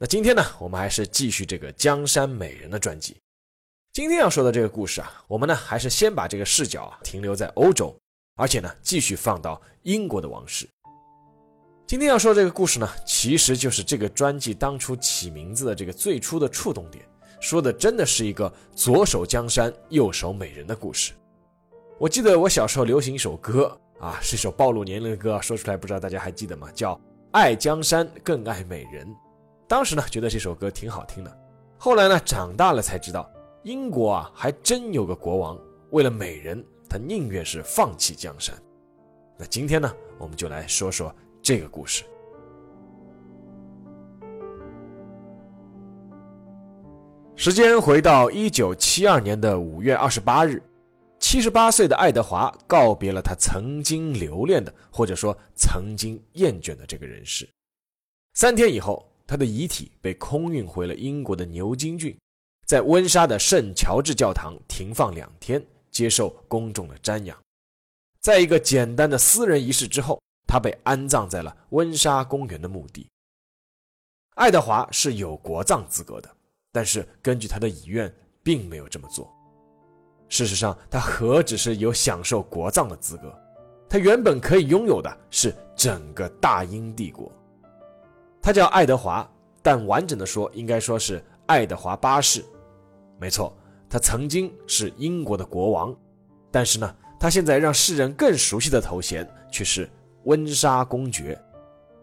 那今天呢，我们还是继续这个江山美人的传记。今天要说的这个故事啊，我们呢还是先把这个视角啊停留在欧洲，而且呢继续放到英国的王室。今天要说这个故事呢，其实就是这个专辑当初起名字的这个最初的触动点，说的真的是一个左手江山右手美人的故事。我记得我小时候流行一首歌啊，是一首暴露年龄的歌，说出来不知道大家还记得吗？叫《爱江山更爱美人》。当时呢，觉得这首歌挺好听的。后来呢，长大了才知道，英国啊，还真有个国王，为了美人，他宁愿是放弃江山。那今天呢，我们就来说说这个故事。时间回到一九七二年的五月二十八日，七十八岁的爱德华告别了他曾经留恋的，或者说曾经厌倦的这个人世。三天以后。他的遗体被空运回了英国的牛津郡，在温莎的圣乔治教堂停放两天，接受公众的瞻仰。在一个简单的私人仪式之后，他被安葬在了温莎公园的墓地。爱德华是有国葬资格的，但是根据他的遗愿，并没有这么做。事实上，他何止是有享受国葬的资格，他原本可以拥有的是整个大英帝国。他叫爱德华，但完整的说，应该说是爱德华八世。没错，他曾经是英国的国王，但是呢，他现在让世人更熟悉的头衔却是温莎公爵。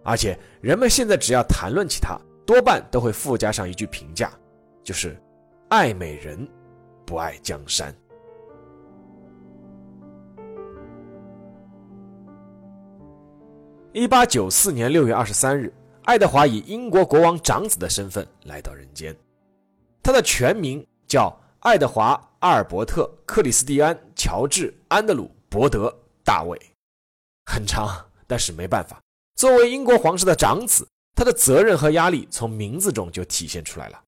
而且人们现在只要谈论起他，多半都会附加上一句评价，就是爱美人，不爱江山。一八九四年六月二十三日。爱德华以英国国王长子的身份来到人间，他的全名叫爱德华·阿尔伯特·克里斯蒂安·乔治·安德鲁·伯德·大卫，很长，但是没办法。作为英国皇室的长子，他的责任和压力从名字中就体现出来了。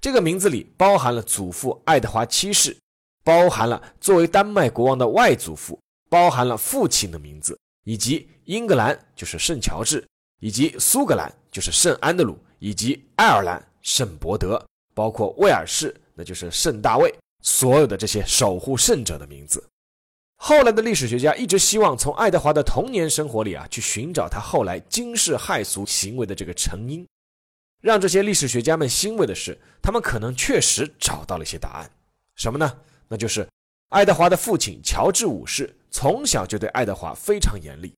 这个名字里包含了祖父爱德华七世，包含了作为丹麦国王的外祖父，包含了父亲的名字，以及英格兰就是圣乔治。以及苏格兰就是圣安德鲁，以及爱尔兰圣伯德，包括威尔士那就是圣大卫，所有的这些守护圣者的名字。后来的历史学家一直希望从爱德华的童年生活里啊去寻找他后来惊世骇俗行为的这个成因。让这些历史学家们欣慰的是，他们可能确实找到了一些答案。什么呢？那就是爱德华的父亲乔治五世从小就对爱德华非常严厉。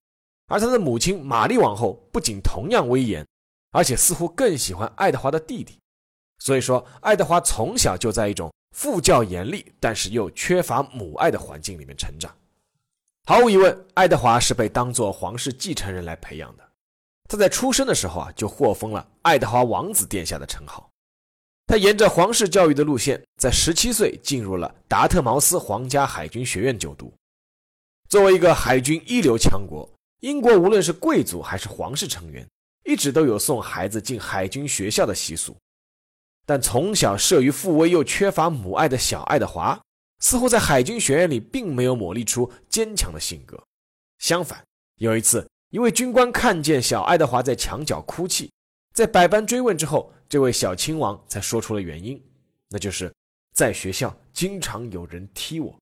而他的母亲玛丽王后不仅同样威严，而且似乎更喜欢爱德华的弟弟。所以说，爱德华从小就在一种父教严厉，但是又缺乏母爱的环境里面成长。毫无疑问，爱德华是被当做皇室继承人来培养的。他在出生的时候啊，就获封了爱德华王子殿下的称号。他沿着皇室教育的路线，在十七岁进入了达特茅斯皇家海军学院就读。作为一个海军一流强国。英国无论是贵族还是皇室成员，一直都有送孩子进海军学校的习俗。但从小慑于父威又缺乏母爱的小爱德华，似乎在海军学院里并没有磨砺出坚强的性格。相反，有一次，一位军官看见小爱德华在墙角哭泣，在百般追问之后，这位小亲王才说出了原因，那就是在学校经常有人踢我。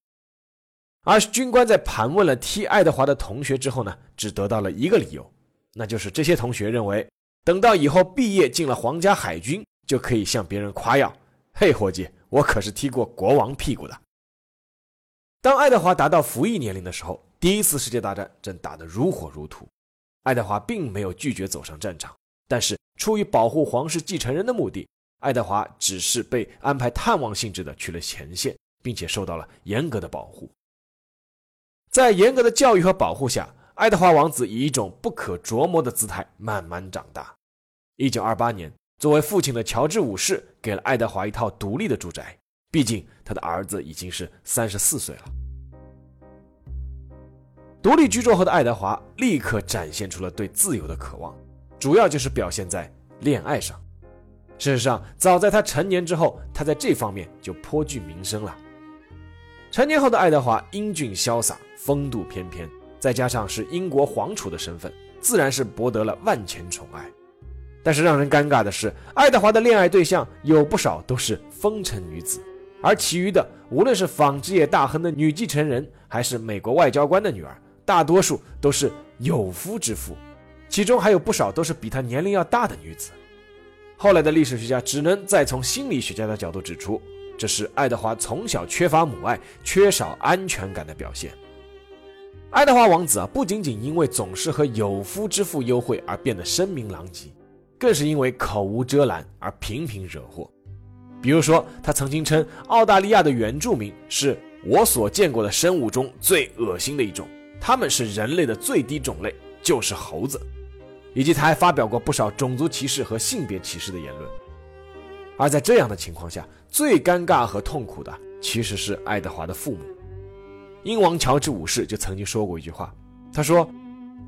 而军官在盘问了踢爱德华的同学之后呢，只得到了一个理由，那就是这些同学认为，等到以后毕业进了皇家海军，就可以向别人夸耀：“嘿，伙计，我可是踢过国王屁股的。”当爱德华达到服役年龄的时候，第一次世界大战正打得如火如荼，爱德华并没有拒绝走上战场，但是出于保护皇室继承人的目的，爱德华只是被安排探望性质的去了前线，并且受到了严格的保护。在严格的教育和保护下，爱德华王子以一种不可琢磨的姿态慢慢长大。一九二八年，作为父亲的乔治五世给了爱德华一套独立的住宅，毕竟他的儿子已经是三十四岁了。独立居住后的爱德华立刻展现出了对自由的渴望，主要就是表现在恋爱上。事实上，早在他成年之后，他在这方面就颇具名声了。成年后的爱德华英俊潇洒，风度翩翩，再加上是英国皇储的身份，自然是博得了万千宠爱。但是让人尴尬的是，爱德华的恋爱对象有不少都是风尘女子，而其余的，无论是纺织业大亨的女继承人，还是美国外交官的女儿，大多数都是有夫之妇，其中还有不少都是比他年龄要大的女子。后来的历史学家只能再从心理学家的角度指出，这是爱德华从小缺乏母爱、缺少安全感的表现。爱德华王子啊，不仅仅因为总是和有夫之妇幽会而变得声名狼藉，更是因为口无遮拦而频频惹祸。比如说，他曾经称澳大利亚的原住民是我所见过的生物中最恶心的一种，他们是人类的最低种类，就是猴子。以及他还发表过不少种族歧视和性别歧视的言论，而在这样的情况下，最尴尬和痛苦的其实是爱德华的父母。英王乔治五世就曾经说过一句话，他说：“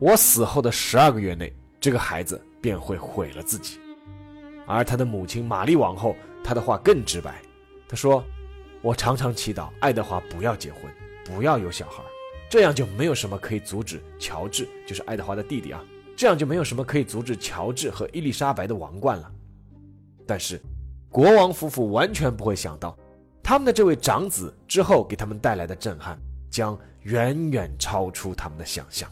我死后的十二个月内，这个孩子便会毁了自己。”而他的母亲玛丽王后，她的话更直白，她说：“我常常祈祷爱德华不要结婚，不要有小孩，这样就没有什么可以阻止乔治，就是爱德华的弟弟啊。”这样就没有什么可以阻止乔治和伊丽莎白的王冠了。但是，国王夫妇完全不会想到，他们的这位长子之后给他们带来的震撼将远远超出他们的想象。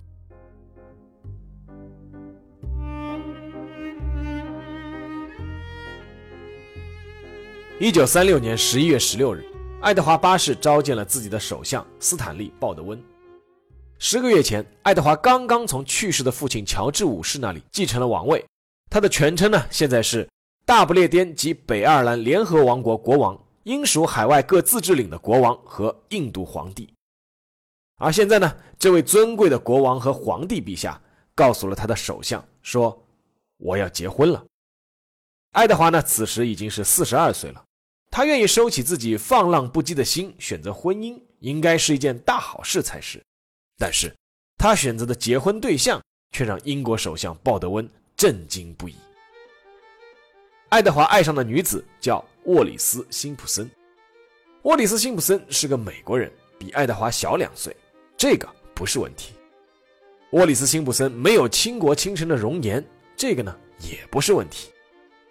一九三六年十一月十六日，爱德华八世召见了自己的首相斯坦利·鲍德温。十个月前，爱德华刚刚从去世的父亲乔治五世那里继承了王位。他的全称呢，现在是大不列颠及北爱尔兰联合王国国王、英属海外各自治领的国王和印度皇帝。而现在呢，这位尊贵的国王和皇帝陛下告诉了他的首相说：“我要结婚了。”爱德华呢，此时已经是四十二岁了。他愿意收起自己放浪不羁的心，选择婚姻，应该是一件大好事才是。但是，他选择的结婚对象却让英国首相鲍德温震惊不已。爱德华爱上的女子叫沃里斯·辛普森。沃里斯·辛普森是个美国人，比爱德华小两岁，这个不是问题。沃里斯·辛普森没有倾国倾城的容颜，这个呢也不是问题。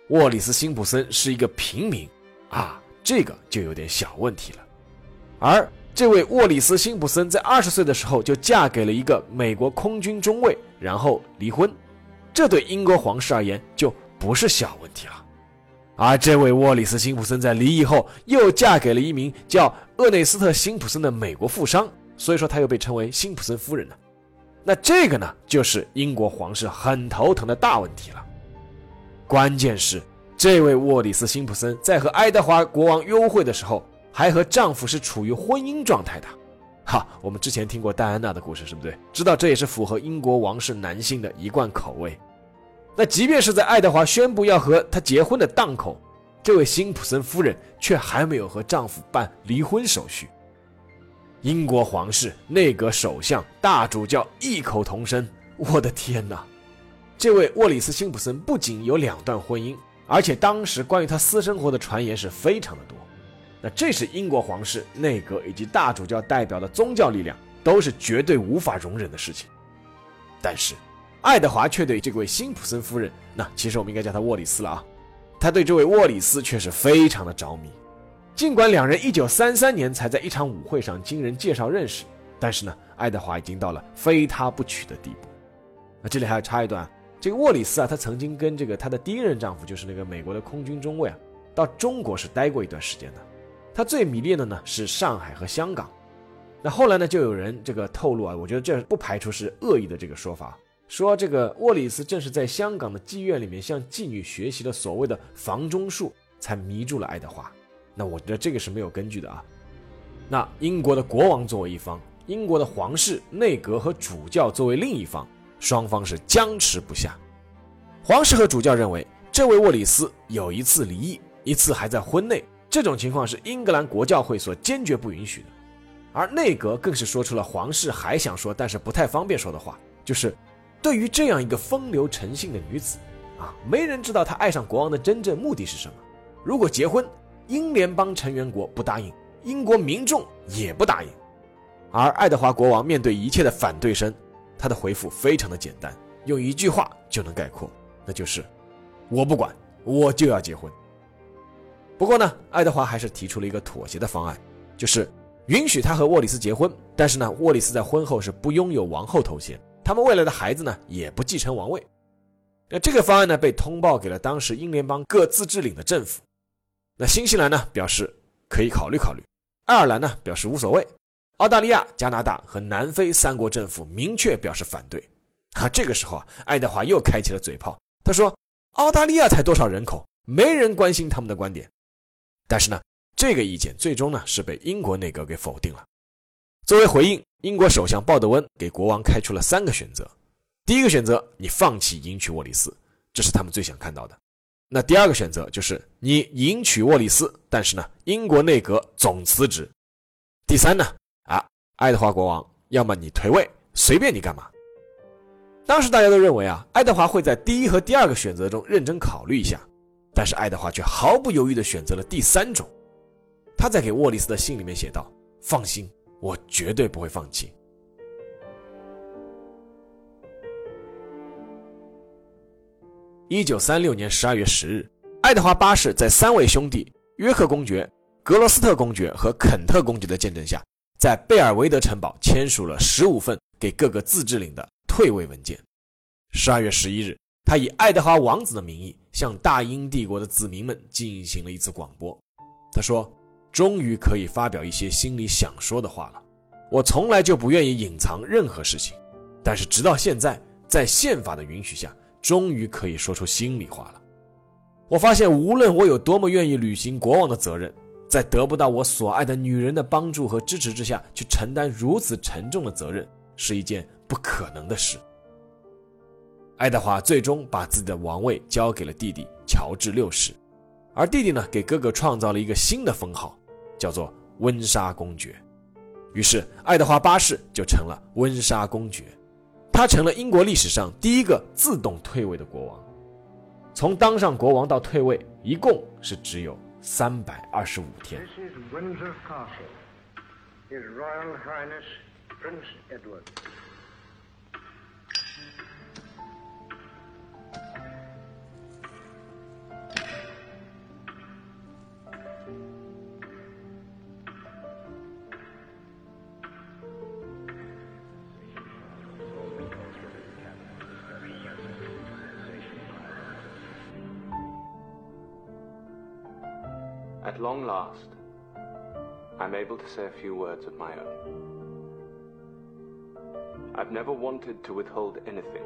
沃里斯·辛普森是一个平民，啊，这个就有点小问题了。而这位沃里斯·辛普森在二十岁的时候就嫁给了一个美国空军中尉，然后离婚，这对英国皇室而言就不是小问题了。而这位沃里斯·辛普森在离异后又嫁给了一名叫厄内斯特·辛普森的美国富商，所以说他又被称为辛普森夫人呢。那这个呢，就是英国皇室很头疼的大问题了。关键是，这位沃里斯·辛普森在和爱德华国王幽会的时候。还和丈夫是处于婚姻状态的，哈，我们之前听过戴安娜的故事，是不对？知道这也是符合英国王室男性的一贯口味。那即便是在爱德华宣布要和他结婚的档口，这位辛普森夫人却还没有和丈夫办离婚手续。英国皇室、内阁首相、大主教异口同声：“我的天哪！”这位沃里斯·辛普森不仅有两段婚姻，而且当时关于他私生活的传言是非常的多。那这是英国皇室、内阁以及大主教代表的宗教力量都是绝对无法容忍的事情。但是，爱德华却对这位辛普森夫人，那其实我们应该叫她沃里斯了啊，他对这位沃里斯却是非常的着迷。尽管两人1933年才在一场舞会上经人介绍认识，但是呢，爱德华已经到了非他不娶的地步。那这里还要插一段，这个沃里斯啊，她曾经跟这个她的第一任丈夫，就是那个美国的空军中尉啊，到中国是待过一段时间的。他最迷恋的呢是上海和香港，那后来呢就有人这个透露啊，我觉得这不排除是恶意的这个说法，说这个沃里斯正是在香港的妓院里面向妓女学习了所谓的房中术，才迷住了爱德华。那我觉得这个是没有根据的啊。那英国的国王作为一方，英国的皇室、内阁和主教作为另一方，双方是僵持不下。皇室和主教认为，这位沃里斯有一次离异，一次还在婚内。这种情况是英格兰国教会所坚决不允许的，而内阁更是说出了皇室还想说但是不太方便说的话，就是对于这样一个风流成性的女子，啊，没人知道她爱上国王的真正目的是什么。如果结婚，英联邦成员国不答应，英国民众也不答应。而爱德华国王面对一切的反对声，他的回复非常的简单，用一句话就能概括，那就是：“我不管，我就要结婚。”不过呢，爱德华还是提出了一个妥协的方案，就是允许他和沃里斯结婚，但是呢，沃里斯在婚后是不拥有王后头衔，他们未来的孩子呢也不继承王位。那这个方案呢被通报给了当时英联邦各自治领的政府，那新西兰呢表示可以考虑考虑，爱尔兰呢表示无所谓，澳大利亚、加拿大和南非三国政府明确表示反对。啊，这个时候啊，爱德华又开启了嘴炮，他说：“澳大利亚才多少人口，没人关心他们的观点。”但是呢，这个意见最终呢是被英国内阁给否定了。作为回应，英国首相鲍德温给国王开出了三个选择：第一个选择，你放弃迎娶沃里斯，这是他们最想看到的；那第二个选择就是你迎娶沃里斯，但是呢，英国内阁总辞职；第三呢，啊，爱德华国王，要么你退位，随便你干嘛。当时大家都认为啊，爱德华会在第一和第二个选择中认真考虑一下。但是爱德华却毫不犹豫地选择了第三种。他在给沃利斯的信里面写道：“放心，我绝对不会放弃。”一九三六年十二月十日，爱德华八世在三位兄弟约克公爵、格罗斯特公爵和肯特公爵的见证下，在贝尔维德城堡签署了十五份给各个自治领的退位文件。十二月十一日。他以爱德华王子的名义向大英帝国的子民们进行了一次广播。他说：“终于可以发表一些心里想说的话了。我从来就不愿意隐藏任何事情，但是直到现在，在宪法的允许下，终于可以说出心里话了。我发现，无论我有多么愿意履行国王的责任，在得不到我所爱的女人的帮助和支持之下去承担如此沉重的责任，是一件不可能的事。”爱德华最终把自己的王位交给了弟弟乔治六世，而弟弟呢，给哥哥创造了一个新的封号，叫做温莎公爵。于是，爱德华八世就成了温莎公爵，他成了英国历史上第一个自动退位的国王。从当上国王到退位，一共是只有三百二十五天。Long last, I'm able to say a few words of my own. I've never wanted to withhold anything.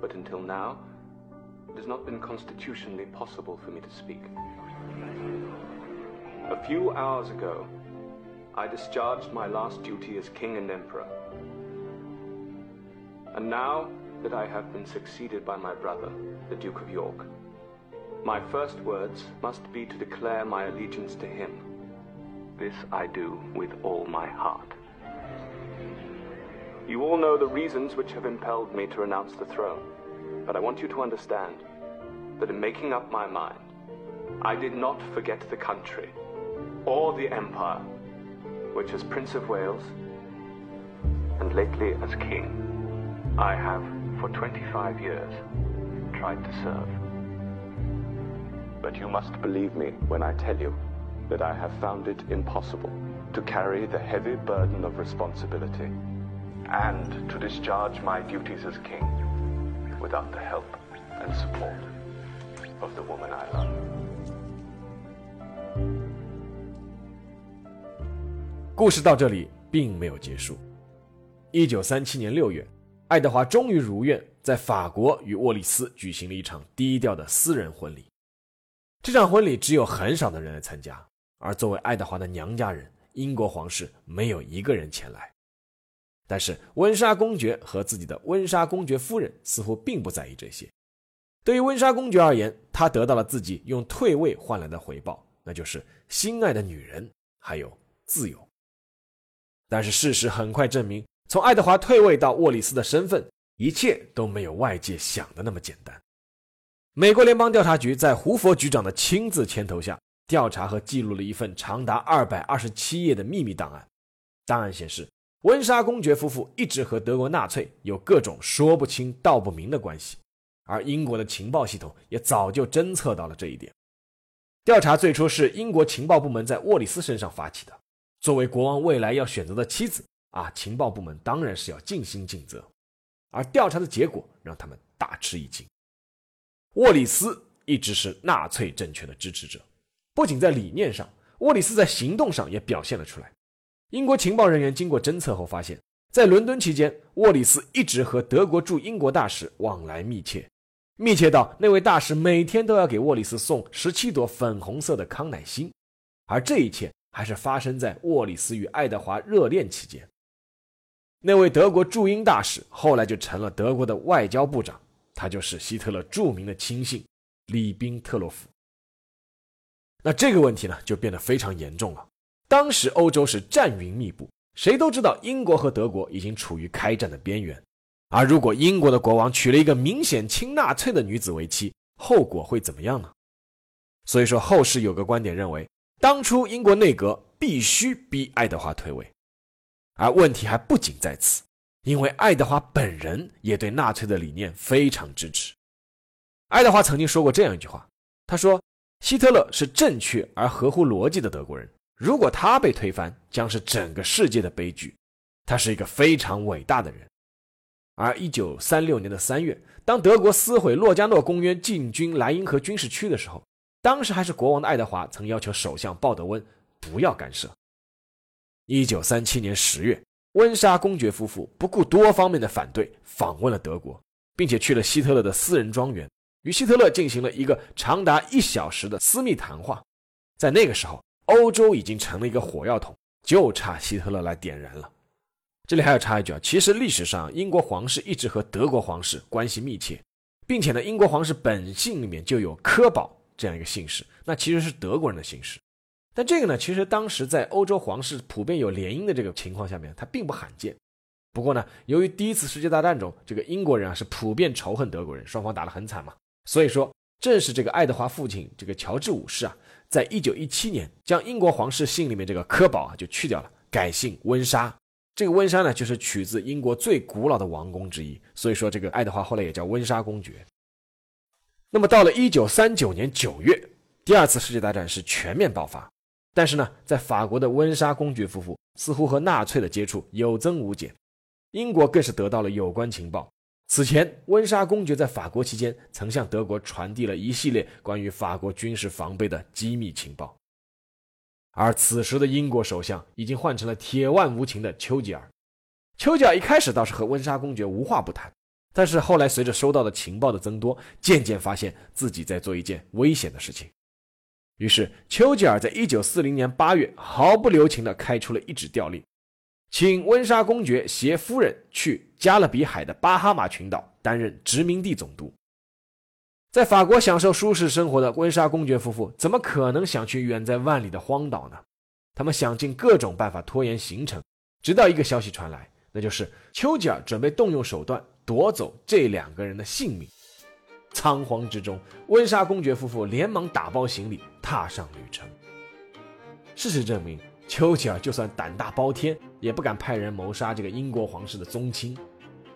But until now, it has not been constitutionally possible for me to speak. A few hours ago, I discharged my last duty as king and emperor. And now that I have been succeeded by my brother, the Duke of York, my first words must be to declare my allegiance to him. This I do with all my heart. You all know the reasons which have impelled me to renounce the throne, but I want you to understand that in making up my mind, I did not forget the country or the empire, which as Prince of Wales and lately as King, I have for 25 years tried to serve. But you must believe me when I tell you that I have found it impossible to carry the heavy burden of responsibility and to discharge my duties as king without the help and support of the woman I love. 故事到这里并没有结束。一九三七年六月，爱德华终于如愿在法国与沃利斯举行了一场低调的私人婚礼。 这场婚礼只有很少的人来参加，而作为爱德华的娘家人，英国皇室没有一个人前来。但是温莎公爵和自己的温莎公爵夫人似乎并不在意这些，对于温莎公爵而言，他得到了自己用退位换来的回报，那就是心爱的女人，还有自由。但是事实很快证明，从爱德华退位到沃里斯的身份，一切都没有外界想的那么简单。美国联邦调查局在胡佛局长的亲自牵头下，调查和记录了一份长达二百二十七页的秘密档案。档案显示，温莎公爵夫妇一直和德国纳粹有各种说不清道不明的关系。而英国的情报系统也早就侦测到了这一点。调查最初是英国情报部门在沃里斯身上发起的。作为国王未来要选择的妻子啊，情报部门当然是要尽心尽责。而调查的结果让他们大吃一惊。沃里斯一直是纳粹政权的支持者，不仅在理念上，沃里斯在行动上也表现了出来。英国情报人员经过侦测后发现，在伦敦期间，沃里斯一直和德国驻英国大使往来密切。密切到那位大使每天都要给沃里斯送十七朵粉红色的康乃馨，而这一切还是发生在沃里斯与爱德华热恋期间。那位德国驻英大使后来就成了德国的外交部长，他就是希特勒著名的亲信里宾特洛夫。那这个问题呢，就变得非常严重了。当时欧洲是战云密布，谁都知道英国和德国已经处于开战的边缘。而如果英国的国王娶了一个明显亲纳粹的女子为妻，后果会怎么样呢？所以说，后世有个观点认为，当初英国内阁必须逼爱德华退位，而问题还不仅在此，因为爱德华本人也对纳粹的理念非常支持。爱德华曾经说过这样一句话，他说：“希特勒是正确而合乎逻辑的德国人，如果他被推翻，将是整个世界的悲剧。他是一个非常伟大的人。”而一九三六年的三月，当德国撕毁洛加诺公约，进军莱茵河军事区的时候，当时还是国王的爱德华曾要求首相鲍德温不要干涉。一九三七年十月，温莎公爵夫妇不顾多方面的反对，访问了德国，并且去了希特勒的私人庄园，与希特勒进行了一个长达一小时的私密谈话。在那个时候，欧洲已经成了一个火药桶，就差希特勒来点燃了。这里还要插一句啊，其实历史上英国皇室一直和德国皇室关系密切，并且呢，英国皇室本姓里面就有科堡这样一个姓氏，那其实是德国人的姓氏。但这个呢，其实当时在欧洲皇室普遍有联姻的这个情况下面，它并不罕见。不过呢，由于第一次世界大战中这个英国人啊是普遍仇恨德国人，双方打得很惨嘛，所以说正是这个爱德华父亲这个乔治五世啊，在一九一七年将英国皇室姓里面这个科堡啊就去掉了，改姓温莎。这个温莎呢，就是取自英国最古老的王宫之一，所以说这个爱德华后来也叫温莎公爵。那么到了一九三九年九月，第二次世界大战是全面爆发，但是呢，在法国的温莎公爵夫妇似乎和纳粹的接触有增无减，英国更是得到了有关情报。此前，温莎公爵在法国期间曾向德国传递了一系列关于法国军事防备的机密情报。而此时的英国首相已经换成了铁腕无情的丘吉尔。丘吉尔一开始倒是和温莎公爵无话不谈，但是后来随着收到的情报的增多，渐渐发现自己在做一件危险的事情。于是，丘吉尔在一九四零年八月毫不留情地开出了一纸调令，请温莎公爵携夫人去加勒比海的巴哈马群岛担任殖民地总督。在法国享受舒适生活的温莎公爵夫妇，怎么可能想去远在万里的荒岛呢？他们想尽各种办法拖延行程，直到一个消息传来，那就是丘吉尔准备动用手段夺走这两个人的性命。仓皇之中，温莎公爵夫妇连忙打包行李，踏上旅程。事实证明，丘吉尔就算胆大包天，也不敢派人谋杀这个英国皇室的宗亲。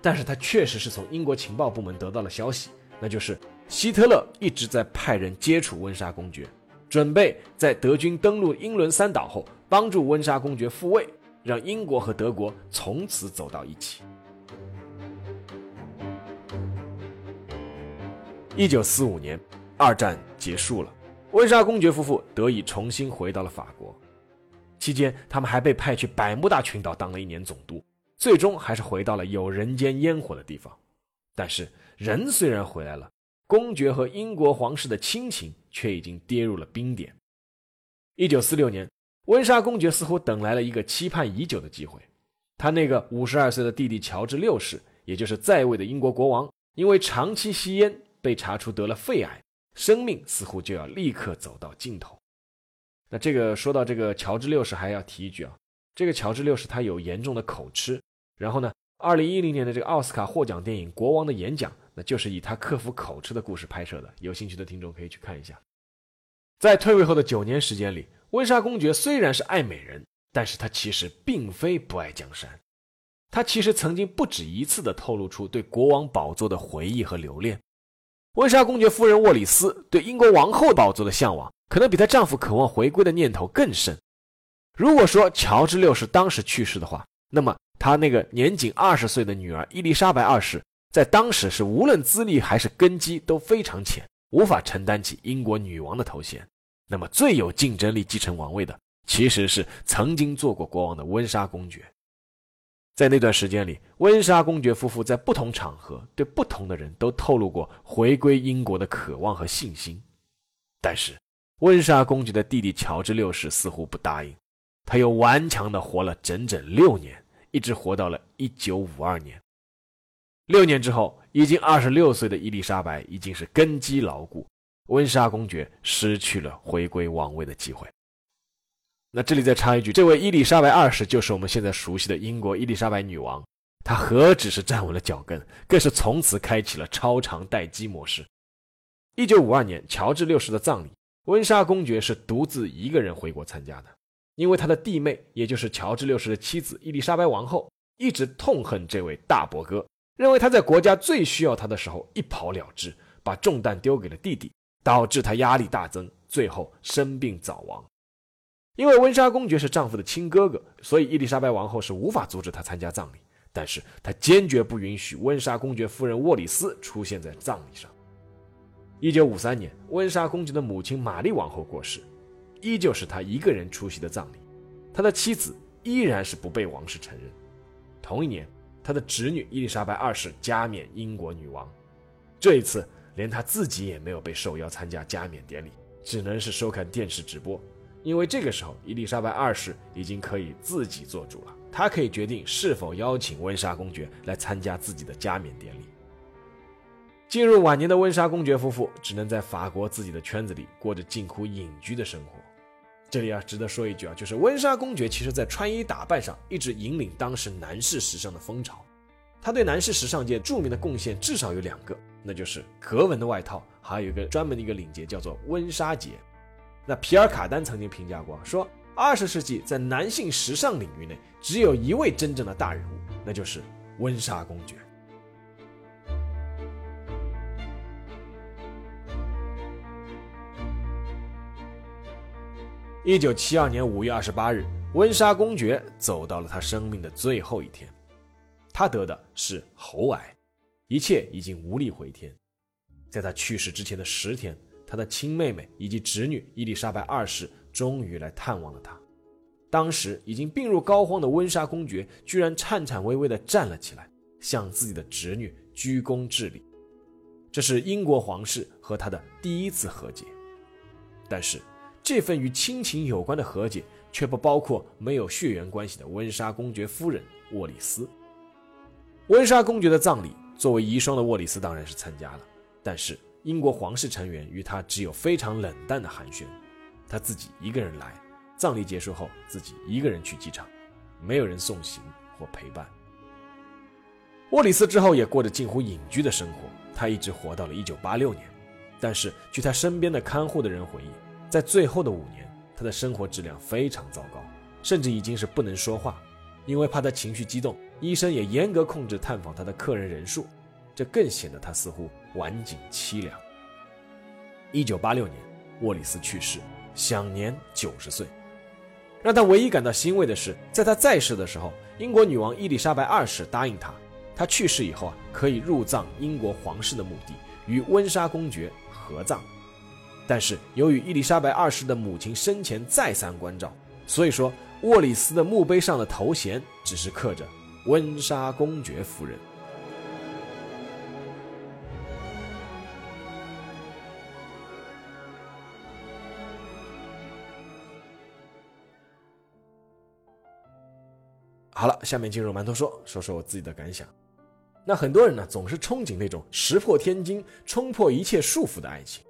但是他确实是从英国情报部门得到了消息，那就是。希特勒一直在派人接触温莎公爵，准备在德军登陆英伦三岛后，帮助温莎公爵复位，让英国和德国从此走到一起。一九四五年，二战结束了，温莎公爵夫妇得以重新回到了法国。期间，他们还被派去百慕大群岛当了一年总督，最终还是回到了有人间烟火的地方。但是，人虽然回来了。公爵和英国皇室的亲情却已经跌入了冰点。一九四六年，温莎公爵似乎等来了一个期盼已久的机会。他那个五十二岁的弟弟乔治六世，也就是在位的英国国王，因为长期吸烟，被查出得了肺癌，生命似乎就要立刻走到尽头。那这个说到这个乔治六世，还要提一句啊，这个乔治六世他有严重的口吃，然后呢，二零一零年的这个奥斯卡获奖电影《国王的演讲》，那就是以他克服口吃的故事拍摄的。有兴趣的听众可以去看一下。在退位后的九年时间里，温莎公爵虽然是爱美人，但是他其实并非不爱江山。他其实曾经不止一次地透露出对国王宝座的回忆和留恋。温莎公爵夫人沃里斯对英国王后宝座的向往，可能比她丈夫渴望回归的念头更深。如果说乔治六世当时去世的话，那么他那个年仅二十岁的女儿伊丽莎白二世，在当时是无论资历还是根基都非常浅。无法承担起英国女王的头衔，那么最有竞争力继承王位的，其实是曾经做过国王的温莎公爵。在那段时间里，温莎公爵夫妇在不同场合对不同的人都透露过回归英国的渴望和信心。但是，温莎公爵的弟弟乔治六世似乎不答应，他又顽强地活了整整六年，一直活到了一九五二年。六年之后，已经二十六岁的伊丽莎白已经是根基牢固，温莎公爵失去了回归王位的机会。那这里再插一句，这位伊丽莎白二世就是我们现在熟悉的英国伊丽莎白女王，她何止是站稳了脚跟，更是从此开启了超长待机模式。一九五二年，乔治六世的葬礼，温莎公爵是独自一个人回国参加的，因为他的弟妹，也就是乔治六世的妻子伊丽莎白王后，一直痛恨这位大伯哥。认为他在国家最需要他的时候一跑了之，把重担丢给了弟弟，导致他压力大增，最后生病早亡。因为温莎公爵是丈夫的亲哥哥，所以伊丽莎白王后是无法阻止他参加葬礼，但是她坚决不允许温莎公爵夫人沃里斯出现在葬礼上。一九五三年，温莎公爵的母亲玛丽王后过世，依旧是他一个人出席的葬礼，他的妻子依然是不被王室承认。同一年。他的侄女伊丽莎白二世加冕英国女王，这一次连他自己也没有被受邀参加加冕典礼，只能是收看电视直播。因为这个时候伊丽莎白二世已经可以自己做主了，她可以决定是否邀请温莎公爵来参加自己的加冕典礼。进入晚年的温莎公爵夫妇只能在法国自己的圈子里过着近乎隐居的生活。这里啊，值得说一句啊，就是温莎公爵其实在穿衣打扮上一直引领当时男士时尚的风潮。他对男士时尚界著名的贡献至少有两个，那就是格纹的外套，还有一个专门的一个领结叫做温莎结。那皮尔卡丹曾经评价过，说二十世纪在男性时尚领域内只有一位真正的大人物，那就是温莎公爵。一九七二年五月二十八日，温莎公爵走到了他生命的最后一天，他得的是喉癌，一切已经无力回天。在他去世之前的十天，他的亲妹妹以及侄女伊丽莎白二世终于来探望了他。当时已经病入膏肓的温莎公爵居然颤颤巍巍地站了起来，向自己的侄女鞠躬致礼。这是英国皇室和他的第一次和解，但是。这份与亲情有关的和解，却不包括没有血缘关系的温莎公爵夫人沃里斯。温莎公爵的葬礼，作为遗孀的沃里斯当然是参加了，但是英国皇室成员与他只有非常冷淡的寒暄。他自己一个人来，葬礼结束后自己一个人去机场，没有人送行或陪伴。沃里斯之后也过着近乎隐居的生活，他一直活到了1986年。但是据他身边的看护的人回忆。在最后的五年，他的生活质量非常糟糕，甚至已经是不能说话。因为怕他情绪激动，医生也严格控制探访他的客人人数，这更显得他似乎晚景凄凉。一九八六年，沃里斯去世，享年九十岁。让他唯一感到欣慰的是，在他在世的时候，英国女王伊丽莎白二世答应他，他去世以后啊，可以入葬英国皇室的墓地，与温莎公爵合葬。但是由于伊丽莎白二世的母亲生前再三关照，所以说沃里斯的墓碑上的头衔只是刻着“温莎公爵夫人”。好了，下面进入馒头说，说说我自己的感想。那很多人呢总是憧憬那种石破天惊、冲破一切束缚的爱情。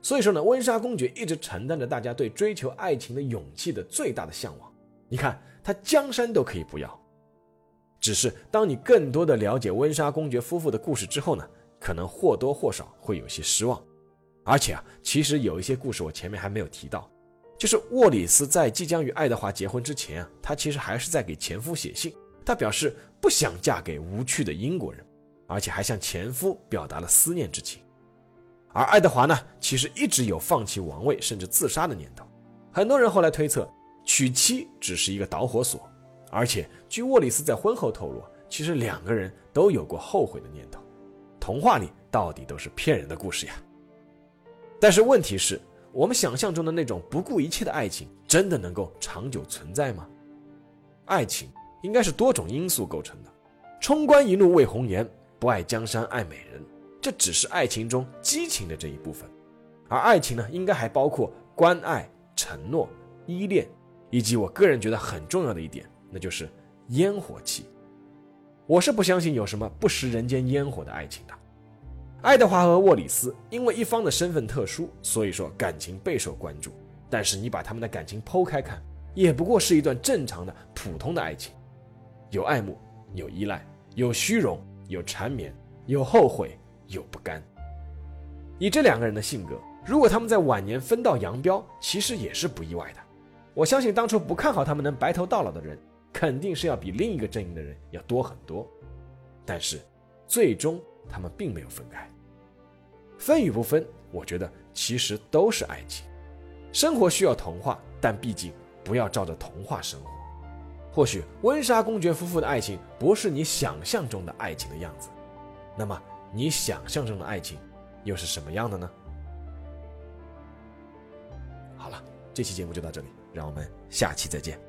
所以说呢，温莎公爵一直承担着大家对追求爱情的勇气的最大的向往。你看，他江山都可以不要。只是当你更多的了解温莎公爵夫妇的故事之后呢，可能或多或少会有些失望。而且啊，其实有一些故事我前面还没有提到，就是沃里斯在即将与爱德华结婚之前啊，他其实还是在给前夫写信，他表示不想嫁给无趣的英国人，而且还向前夫表达了思念之情。而爱德华呢，其实一直有放弃王位甚至自杀的念头。很多人后来推测，娶妻只是一个导火索。而且，据沃里斯在婚后透露，其实两个人都有过后悔的念头。童话里到底都是骗人的故事呀。但是问题是，我们想象中的那种不顾一切的爱情，真的能够长久存在吗？爱情应该是多种因素构成的。冲冠一怒为红颜，不爱江山爱美人。这只是爱情中激情的这一部分，而爱情呢，应该还包括关爱、承诺、依恋，以及我个人觉得很重要的一点，那就是烟火气。我是不相信有什么不食人间烟火的爱情的。爱德华和沃里斯因为一方的身份特殊，所以说感情备受关注。但是你把他们的感情剖开看，也不过是一段正常的、普通的爱情，有爱慕，有依赖，有虚荣，有缠绵，有后悔。有不甘。以这两个人的性格，如果他们在晚年分道扬镳，其实也是不意外的。我相信当初不看好他们能白头到老的人，肯定是要比另一个阵营的人要多很多。但是，最终他们并没有分开。分与不分，我觉得其实都是爱情。生活需要童话，但毕竟不要照着童话生活。或许温莎公爵夫妇的爱情不是你想象中的爱情的样子，那么。你想象中的爱情又是什么样的呢？好了，这期节目就到这里，让我们下期再见。